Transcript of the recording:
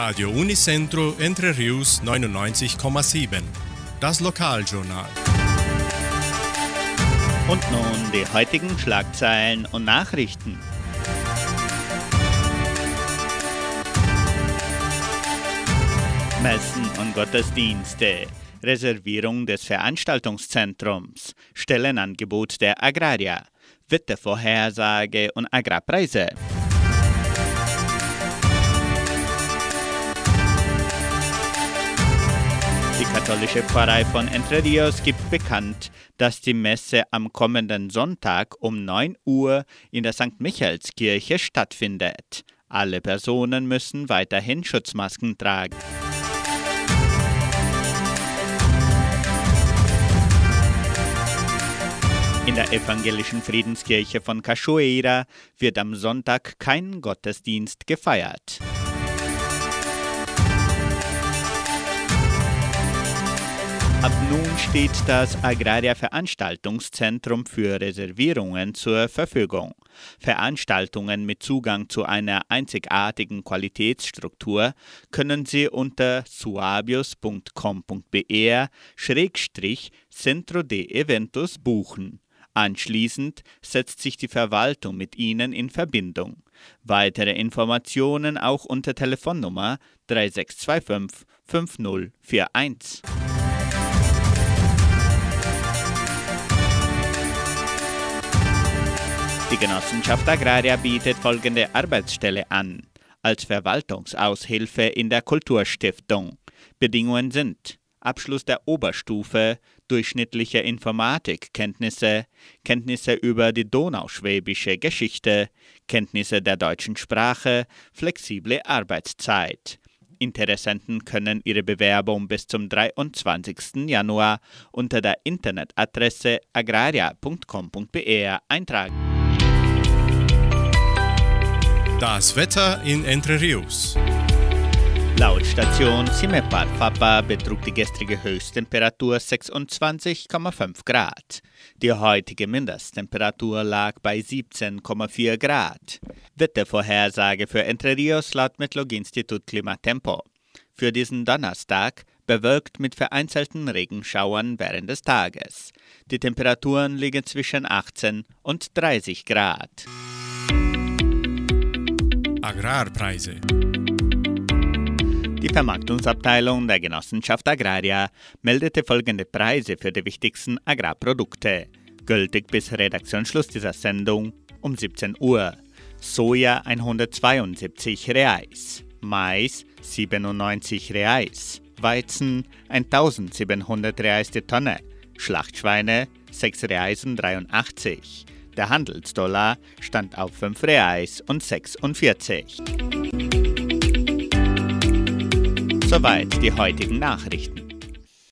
Radio Unicentro Entre Rius 99,7. Das Lokaljournal. Und nun die heutigen Schlagzeilen und Nachrichten. Messen und Gottesdienste. Reservierung des Veranstaltungszentrums, Stellenangebot der Agraria, Wettervorhersage und Agrarpreise. Katholische Pfarrei von Entre Rios gibt bekannt, dass die Messe am kommenden Sonntag um 9 Uhr in der St. Michaelskirche stattfindet. Alle Personen müssen weiterhin Schutzmasken tragen. In der evangelischen Friedenskirche von Cachoeira wird am Sonntag kein Gottesdienst gefeiert. Ab nun steht das Agraria Veranstaltungszentrum für Reservierungen zur Verfügung. Veranstaltungen mit Zugang zu einer einzigartigen Qualitätsstruktur können Sie unter suabius.com.br-centro de eventos buchen. Anschließend setzt sich die Verwaltung mit Ihnen in Verbindung. Weitere Informationen auch unter Telefonnummer 3625 5041. Die Genossenschaft Agraria bietet folgende Arbeitsstelle an. Als Verwaltungsaushilfe in der Kulturstiftung. Bedingungen sind Abschluss der Oberstufe, durchschnittliche Informatikkenntnisse, Kenntnisse über die donauschwäbische Geschichte, Kenntnisse der deutschen Sprache, flexible Arbeitszeit. Interessenten können ihre Bewerbung bis zum 23. Januar unter der Internetadresse agraria.com.br eintragen. Das Wetter in Entre Rios. Laut Station Simepar Papa betrug die gestrige Höchsttemperatur 26,5 Grad. Die heutige Mindesttemperatur lag bei 17,4 Grad. Wettervorhersage für Entre Rios laut Metlog-Institut Klimatempo. Für diesen Donnerstag bewölkt mit vereinzelten Regenschauern während des Tages. Die Temperaturen liegen zwischen 18 und 30 Grad. Agrarpreise. Die Vermarktungsabteilung der Genossenschaft Agraria meldete folgende Preise für die wichtigsten Agrarprodukte, gültig bis Redaktionsschluss dieser Sendung um 17 Uhr. Soja 172 Reais, Mais 97 Reais, Weizen 1700 Reais die Tonne, Schlachtschweine 6 Reais und 83. Der Handelsdollar stand auf 5 Reais und 46. Soweit die heutigen Nachrichten.